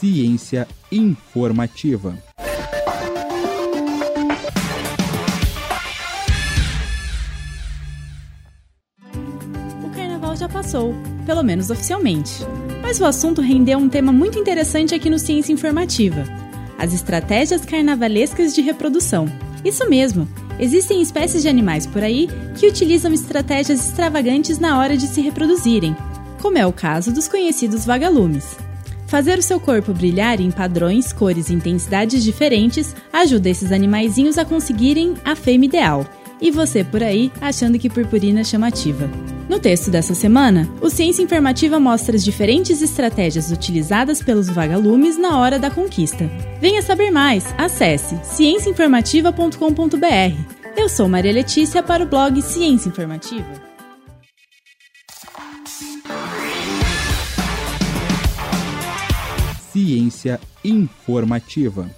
Ciência informativa. O carnaval já passou, pelo menos oficialmente. Mas o assunto rendeu um tema muito interessante aqui no Ciência Informativa: as estratégias carnavalescas de reprodução. Isso mesmo, existem espécies de animais por aí que utilizam estratégias extravagantes na hora de se reproduzirem, como é o caso dos conhecidos vagalumes. Fazer o seu corpo brilhar em padrões, cores e intensidades diferentes ajuda esses animaizinhos a conseguirem a fêmea ideal. E você por aí achando que purpurina é chamativa. No texto dessa semana, o Ciência Informativa mostra as diferentes estratégias utilizadas pelos vagalumes na hora da conquista. Venha saber mais, acesse cienciainformativa.com.br. Eu sou Maria Letícia para o blog Ciência Informativa. Ciência informativa.